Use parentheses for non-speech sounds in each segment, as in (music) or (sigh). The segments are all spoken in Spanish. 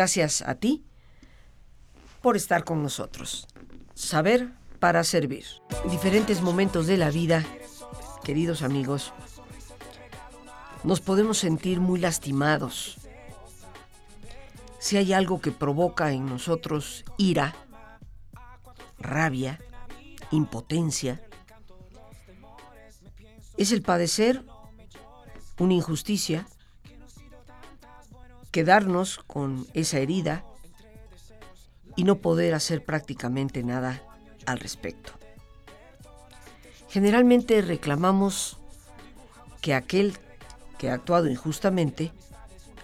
Gracias a ti por estar con nosotros. Saber para servir. En diferentes momentos de la vida, queridos amigos, nos podemos sentir muy lastimados. Si hay algo que provoca en nosotros ira, rabia, impotencia, es el padecer una injusticia, quedarnos con esa herida y no poder hacer prácticamente nada al respecto. Generalmente reclamamos que aquel que ha actuado injustamente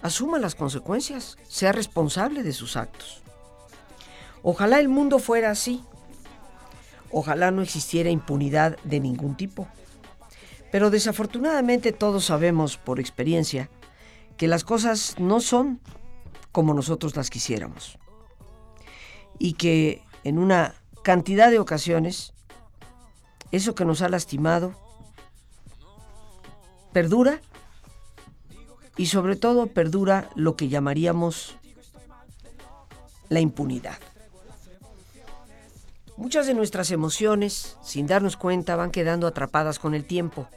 asuma las consecuencias, sea responsable de sus actos. Ojalá el mundo fuera así. Ojalá no existiera impunidad de ningún tipo. Pero desafortunadamente todos sabemos por experiencia que las cosas no son como nosotros las quisiéramos. Y que en una cantidad de ocasiones eso que nos ha lastimado perdura y sobre todo perdura lo que llamaríamos la impunidad. Muchas de nuestras emociones, sin darnos cuenta, van quedando atrapadas con el tiempo.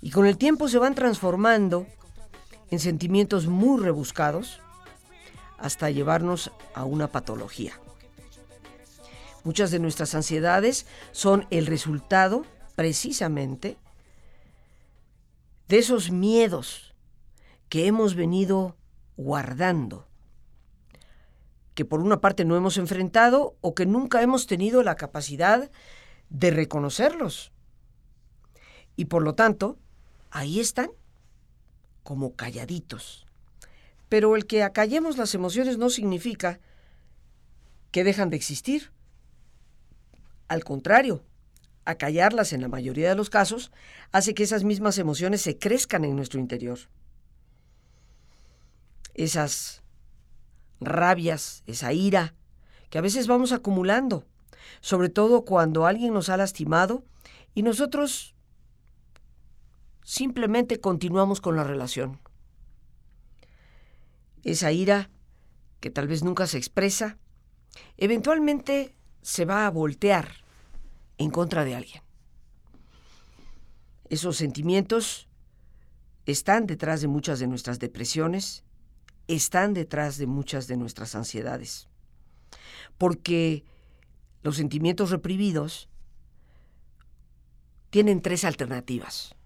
Y con el tiempo se van transformando en sentimientos muy rebuscados hasta llevarnos a una patología. Muchas de nuestras ansiedades son el resultado precisamente de esos miedos que hemos venido guardando, que por una parte no hemos enfrentado o que nunca hemos tenido la capacidad de reconocerlos. Y por lo tanto, ahí están, como calladitos. Pero el que acallemos las emociones no significa que dejan de existir. Al contrario, acallarlas en la mayoría de los casos hace que esas mismas emociones se crezcan en nuestro interior. Esas rabias, esa ira, que a veces vamos acumulando, sobre todo cuando alguien nos ha lastimado y nosotros simplemente continuamos con la relación. Esa ira, que tal vez nunca se expresa, eventualmente se va a voltear en contra de alguien. Esos sentimientos están detrás de muchas de nuestras depresiones, están detrás de muchas de nuestras ansiedades. Porque los sentimientos reprimidos tienen tres alternativas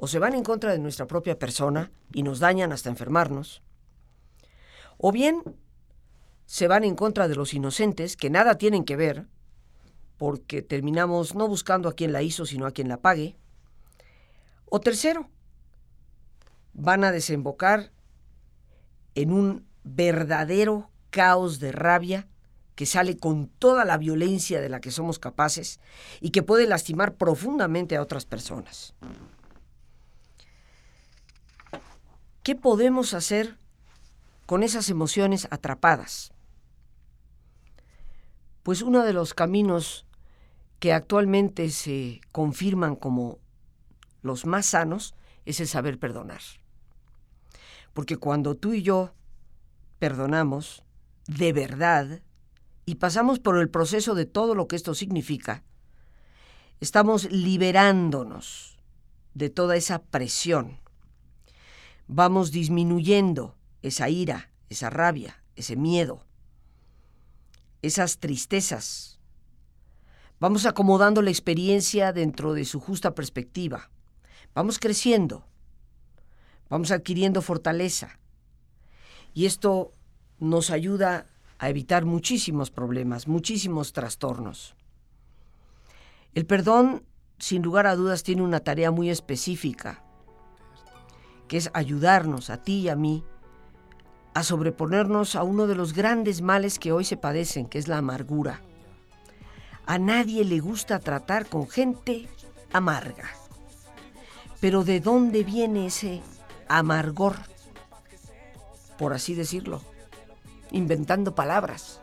o se van en contra de nuestra propia persona y nos dañan hasta enfermarnos, o bien se van en contra de los inocentes que nada tienen que ver, porque terminamos no buscando a quien la hizo, sino a quien la pague, o tercero, van a desembocar en un verdadero caos de rabia que sale con toda la violencia de la que somos capaces y que puede lastimar profundamente a otras personas. ¿Qué podemos hacer con esas emociones atrapadas? Pues uno de los caminos que actualmente se confirman como los más sanos es el saber perdonar. Porque cuando tú y yo perdonamos de verdad y pasamos por el proceso de todo lo que esto significa, estamos liberándonos de toda esa presión vamos disminuyendo esa ira, esa rabia, ese miedo, esas tristezas. Vamos acomodando la experiencia dentro de su justa perspectiva. Vamos creciendo. Vamos adquiriendo fortaleza. Y esto nos ayuda a evitar muchísimos problemas, muchísimos trastornos. El perdón, sin lugar a dudas, tiene una tarea muy específica que es ayudarnos a ti y a mí a sobreponernos a uno de los grandes males que hoy se padecen, que es la amargura. A nadie le gusta tratar con gente amarga. Pero ¿de dónde viene ese amargor? Por así decirlo, inventando palabras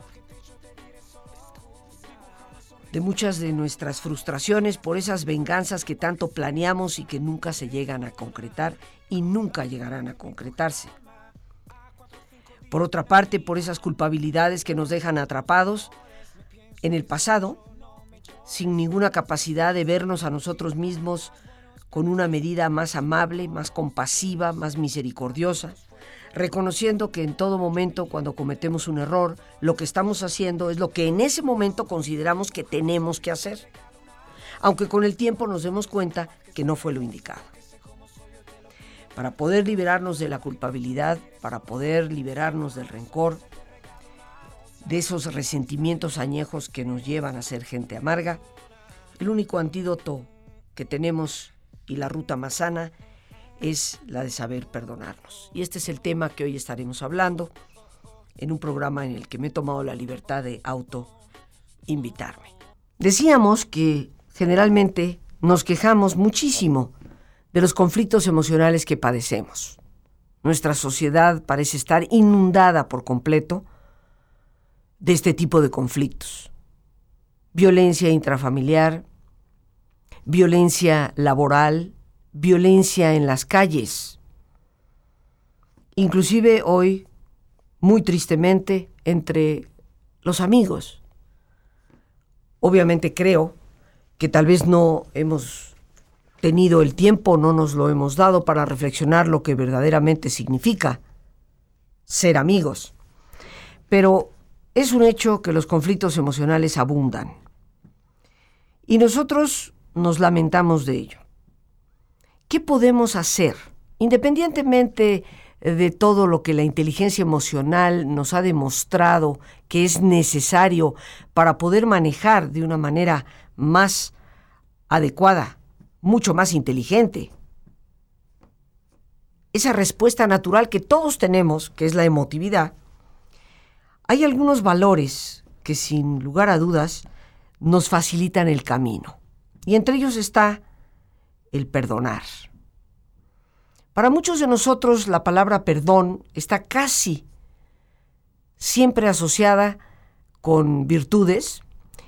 de muchas de nuestras frustraciones por esas venganzas que tanto planeamos y que nunca se llegan a concretar y nunca llegarán a concretarse. Por otra parte, por esas culpabilidades que nos dejan atrapados en el pasado, sin ninguna capacidad de vernos a nosotros mismos con una medida más amable, más compasiva, más misericordiosa, reconociendo que en todo momento cuando cometemos un error, lo que estamos haciendo es lo que en ese momento consideramos que tenemos que hacer, aunque con el tiempo nos demos cuenta que no fue lo indicado. Para poder liberarnos de la culpabilidad, para poder liberarnos del rencor, de esos resentimientos añejos que nos llevan a ser gente amarga, el único antídoto que tenemos y la ruta más sana es la de saber perdonarnos. Y este es el tema que hoy estaremos hablando en un programa en el que me he tomado la libertad de auto invitarme. Decíamos que generalmente nos quejamos muchísimo de los conflictos emocionales que padecemos. Nuestra sociedad parece estar inundada por completo de este tipo de conflictos. Violencia intrafamiliar, violencia laboral, violencia en las calles. Inclusive hoy, muy tristemente, entre los amigos. Obviamente creo que tal vez no hemos tenido el tiempo, no nos lo hemos dado para reflexionar lo que verdaderamente significa ser amigos. Pero es un hecho que los conflictos emocionales abundan. Y nosotros nos lamentamos de ello. ¿Qué podemos hacer, independientemente de todo lo que la inteligencia emocional nos ha demostrado que es necesario para poder manejar de una manera más adecuada, mucho más inteligente? Esa respuesta natural que todos tenemos, que es la emotividad, hay algunos valores que sin lugar a dudas nos facilitan el camino. Y entre ellos está el perdonar. Para muchos de nosotros la palabra perdón está casi siempre asociada con virtudes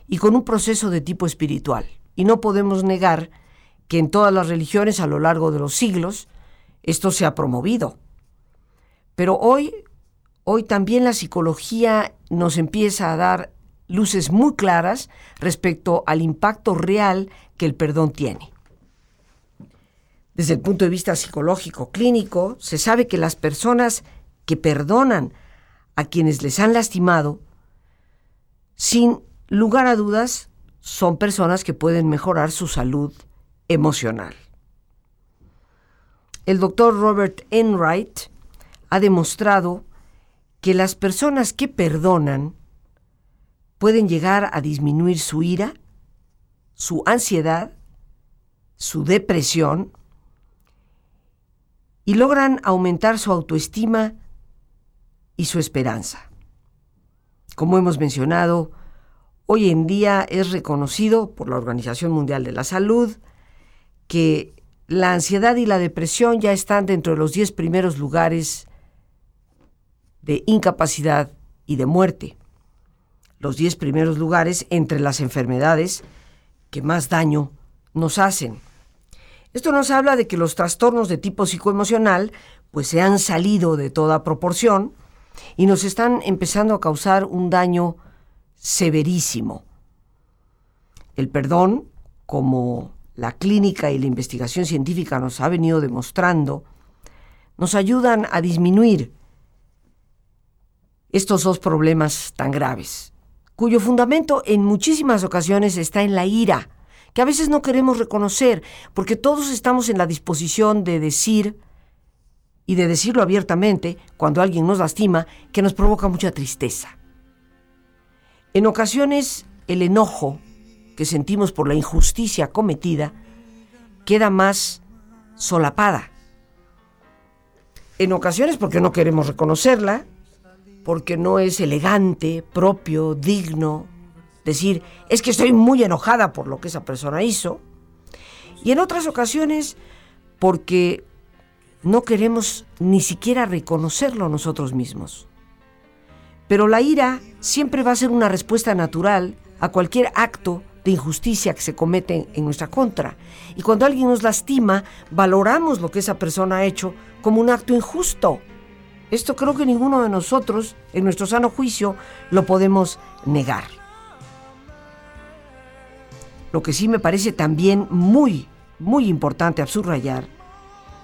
y con un proceso de tipo espiritual. Y no podemos negar que en todas las religiones a lo largo de los siglos esto se ha promovido. Pero hoy, hoy también la psicología nos empieza a dar luces muy claras respecto al impacto real que el perdón tiene. Desde el punto de vista psicológico clínico, se sabe que las personas que perdonan a quienes les han lastimado, sin lugar a dudas, son personas que pueden mejorar su salud emocional. El doctor Robert Enright ha demostrado que las personas que perdonan pueden llegar a disminuir su ira, su ansiedad, su depresión y logran aumentar su autoestima y su esperanza. Como hemos mencionado, hoy en día es reconocido por la Organización Mundial de la Salud que la ansiedad y la depresión ya están dentro de los 10 primeros lugares de incapacidad y de muerte. Los 10 primeros lugares entre las enfermedades que más daño nos hacen. Esto nos habla de que los trastornos de tipo psicoemocional pues se han salido de toda proporción y nos están empezando a causar un daño severísimo. El perdón, como la clínica y la investigación científica nos ha venido demostrando, nos ayudan a disminuir estos dos problemas tan graves cuyo fundamento en muchísimas ocasiones está en la ira, que a veces no queremos reconocer, porque todos estamos en la disposición de decir, y de decirlo abiertamente, cuando alguien nos lastima, que nos provoca mucha tristeza. En ocasiones, el enojo que sentimos por la injusticia cometida queda más solapada. En ocasiones porque no queremos reconocerla, porque no es elegante, propio, digno decir, es que estoy muy enojada por lo que esa persona hizo. Y en otras ocasiones porque no queremos ni siquiera reconocerlo nosotros mismos. Pero la ira siempre va a ser una respuesta natural a cualquier acto de injusticia que se comete en nuestra contra. Y cuando alguien nos lastima, valoramos lo que esa persona ha hecho como un acto injusto Esto creo que ninguno de nosotros, en nuestro sano juicio, lo podemos negar. Lo que sí me parece también muy, muy importante a subrayar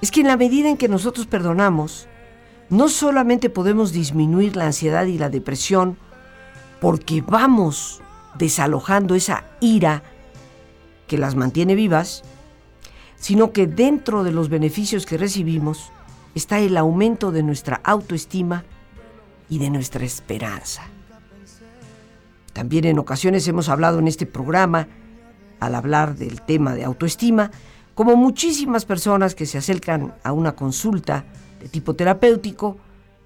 es que en la medida en que nosotros perdonamos, no solamente podemos disminuir la ansiedad y la depresión, porque vamos desalojando esa ira que las mantiene vivas, sino que dentro de los beneficios que recibimos está el aumento de nuestra autoestima y de nuestra esperanza. También en ocasiones hemos hablado en este programa, al hablar del tema de autoestima, como muchísimas personas que se acercan a una consulta de tipo terapéutico,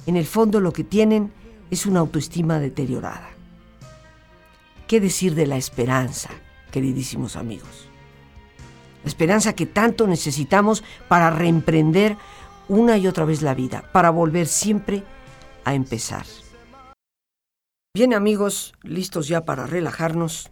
en el fondo lo que tienen es una autoestima deteriorada. ¿Qué decir de la esperanza, queridísimos amigos? La esperanza que tanto necesitamos para reemprender una y otra vez la vida, para volver siempre a empezar. Bien amigos, listos ya para relajarnos.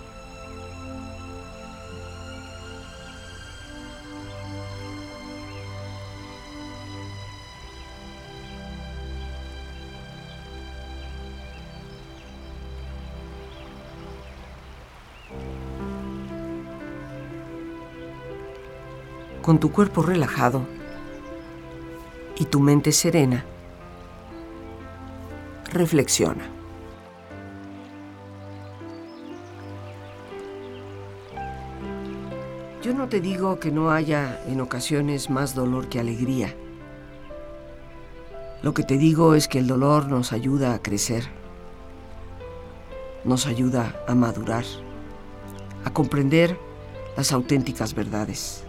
Con tu cuerpo relajado y tu mente serena, reflexiona. Yo no te digo que no haya en ocasiones más dolor que alegría. Lo que te digo es que el dolor nos ayuda a crecer, nos ayuda a madurar, a comprender las auténticas verdades.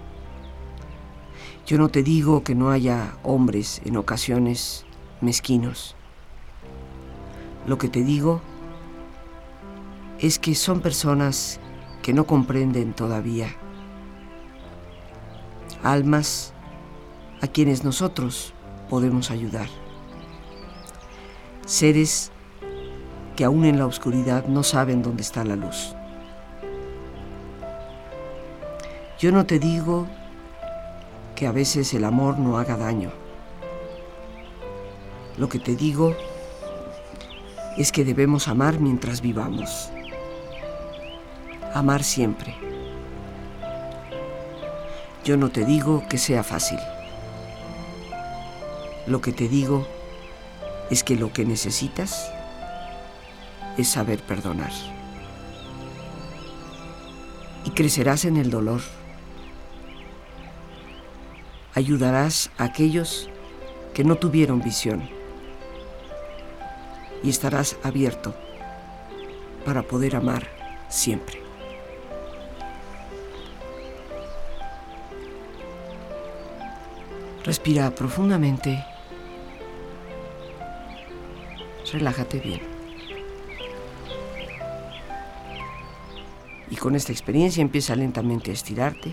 Yo no te digo que no haya hombres en ocasiones mezquinos. Lo que te digo es que son personas que no comprenden todavía. Almas a quienes nosotros podemos ayudar. Seres que aún en la oscuridad no saben dónde está la luz. Yo no te digo que a veces el amor no haga daño. Lo que te digo es que debemos amar mientras vivamos. Amar siempre. Yo no te digo que sea fácil. Lo que te digo es que lo que necesitas es saber perdonar. Y crecerás en el dolor ayudarás a aquellos que no tuvieron visión y estarás abierto para poder amar siempre. Respira profundamente. Relájate bien. Y con esta experiencia empieza lentamente a estirarte,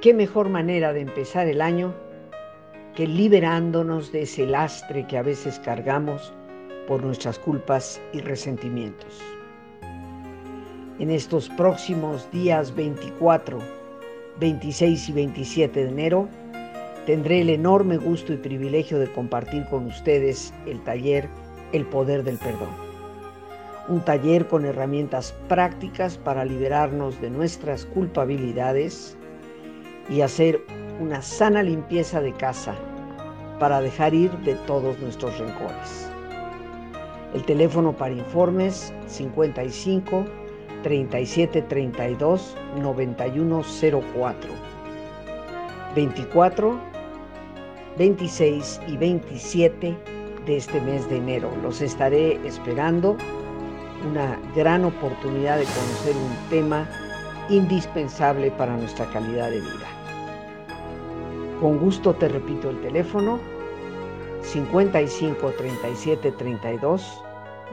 ¿Qué mejor manera de empezar el año que liberándonos de ese lastre que a veces cargamos por nuestras culpas y resentimientos? En estos próximos días 24, 26 y 27 de enero, tendré el enorme gusto y privilegio de compartir con ustedes el taller El Poder del Perdón. Un taller con herramientas prácticas para liberarnos de nuestras culpabilidades, y hacer una sana limpieza de casa para dejar ir de todos nuestros rencores. El teléfono para informes 55 37 32 9104 24 26 y 27 de este mes de enero. Los estaré esperando. Una gran oportunidad de conocer un tema indispensable para nuestra calidad de vida. Con gusto te repito el teléfono 55 37 32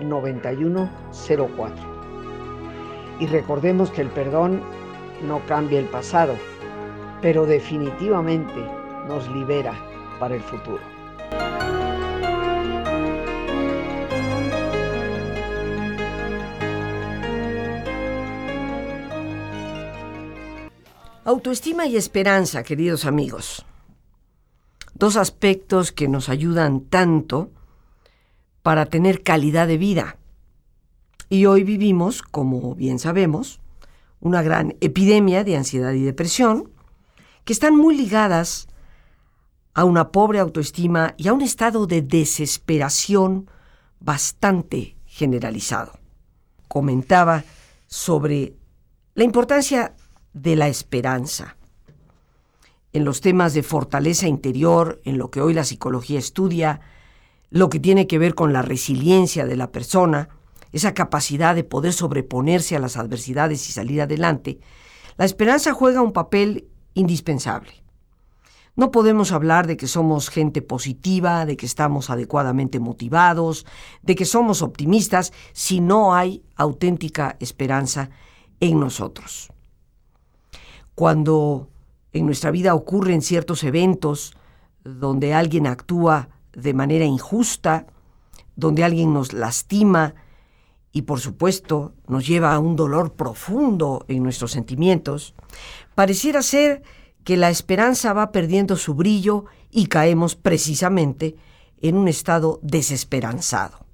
91 04. Y recordemos que el perdón no cambia el pasado, pero definitivamente nos libera para el futuro. Autoestima y esperanza, queridos amigos dos aspectos que nos ayudan tanto para tener calidad de vida. Y hoy vivimos, como bien sabemos, una gran epidemia de ansiedad y depresión, que están muy ligadas a una pobre autoestima y a un estado de desesperación bastante generalizado. Comentaba sobre la importancia de la esperanza en los temas de fortaleza interior, en lo que hoy la psicología estudia, lo que tiene que ver con la resiliencia de la persona, esa capacidad de poder sobreponerse a las adversidades y salir adelante, la esperanza juega un papel indispensable. No podemos hablar de que somos gente positiva, de que estamos adecuadamente motivados, de que somos optimistas, si no hay auténtica esperanza en nosotros. Cuando en nuestra vida ocurren ciertos eventos donde alguien actúa de manera injusta, donde alguien nos lastima, y por supuesto nos lleva a un dolor profundo en nuestros sentimientos, pareciera ser que la esperanza va perdiendo su brillo y caemos precisamente en un estado desesperanzado.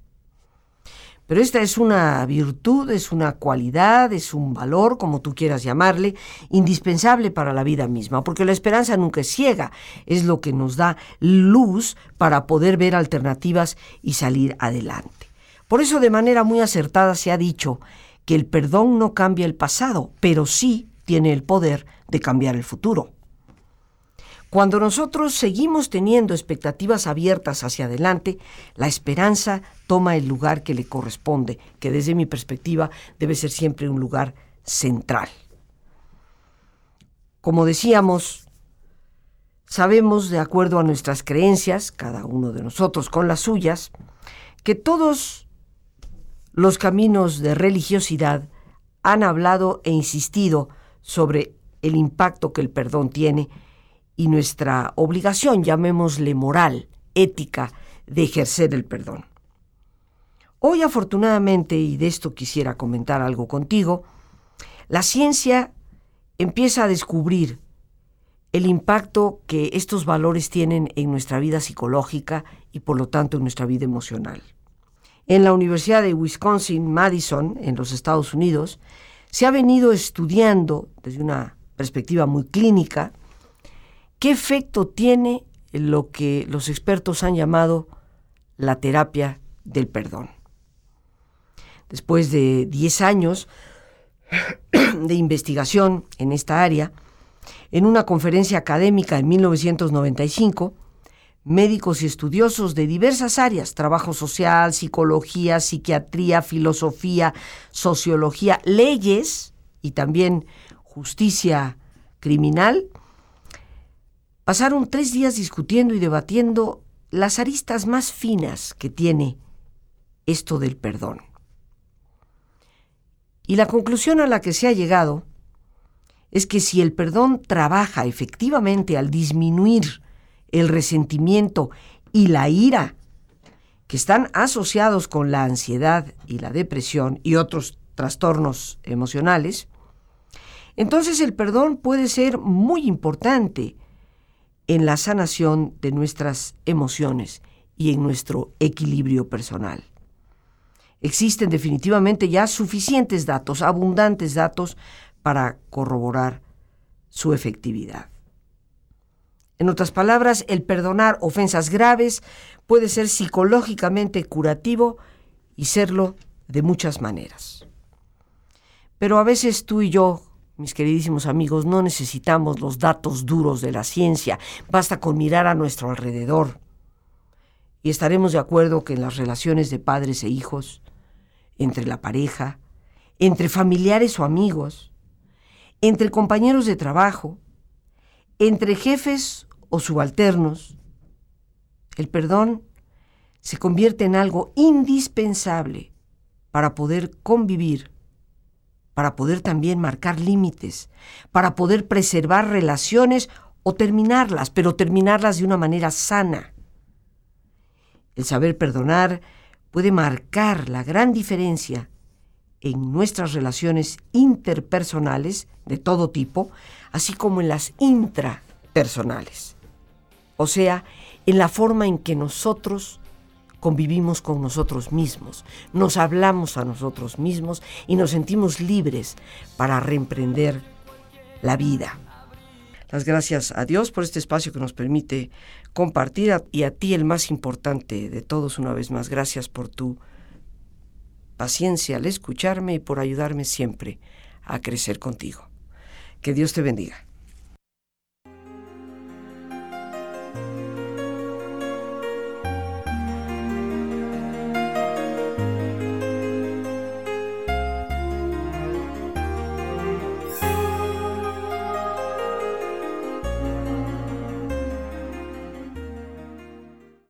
Pero esta es una virtud, es una cualidad, es un valor, como tú quieras llamarle, indispensable para la vida misma, porque la esperanza nunca es ciega, es lo que nos da luz para poder ver alternativas y salir adelante. Por eso de manera muy acertada se ha dicho que el perdón no cambia el pasado, pero sí tiene el poder de cambiar el futuro. Cuando nosotros seguimos teniendo expectativas abiertas hacia adelante, la esperanza toma el lugar que le corresponde, que desde mi perspectiva debe ser siempre un lugar central. Como decíamos, sabemos, de acuerdo a nuestras creencias, cada uno de nosotros con las suyas, que todos los caminos de religiosidad han hablado e insistido sobre el impacto que el perdón tiene y nuestra obligación, llamémosle moral, ética, de ejercer el perdón. Hoy afortunadamente, y de esto quisiera comentar algo contigo, la ciencia empieza a descubrir el impacto que estos valores tienen en nuestra vida psicológica y por lo tanto en nuestra vida emocional en la Universidad de Wisconsin, Madison, en los Estados Unidos, se ha venido estudiando desde una perspectiva muy clínica qué efecto tiene lo que los expertos han llamado la terapia del perdón. Después de 10 años (clears throat) de investigación en esta área, en una conferencia académica en 1995, médicos y estudiosos de diversas áreas, trabajo social, psicología, psiquiatría, filosofía, sociología, leyes y también justicia criminal, pasaron tres días discutiendo y debatiendo las aristas más finas que tiene esto del perdón. Y la conclusión a la que se ha llegado es que si el perdón trabaja efectivamente al disminuir el resentimiento y la ira, que están asociados con la ansiedad y la depresión y otros trastornos emocionales, entonces el perdón puede ser muy importante en la sanación de nuestras emociones y en nuestro equilibrio personal. Existen definitivamente ya suficientes datos, abundantes datos, para corroborar su efectividad. En otras palabras, el perdonar ofensas graves puede ser psicológicamente curativo y serlo de muchas maneras. Pero a veces tú y yo, mis queridísimos amigos, no necesitamos los datos duros de la ciencia, basta con mirar a nuestro alrededor. Y estaremos de acuerdo que en las relaciones de padres e hijos, entre la pareja, entre familiares o amigos, entre compañeros de trabajo, entre jefes o subalternos, el perdón se convierte en algo indispensable para poder convivir, para poder también marcar límites, para poder preservar relaciones o terminarlas, pero terminarlas de una manera sana. El saber perdonar puede marcar la gran diferencia en nuestras relaciones interpersonales de todo tipo, así como en las intrapersonales. O sea, en la forma en que nosotros convivimos con nosotros mismos, nos hablamos a nosotros mismos y nos sentimos libres para reemprender la vida. Las gracias a Dios por este espacio que nos permite compartir y a ti el más importante de todos una vez más. Gracias por tu paciencia al escucharme y por ayudarme siempre a crecer contigo. Que Dios te bendiga.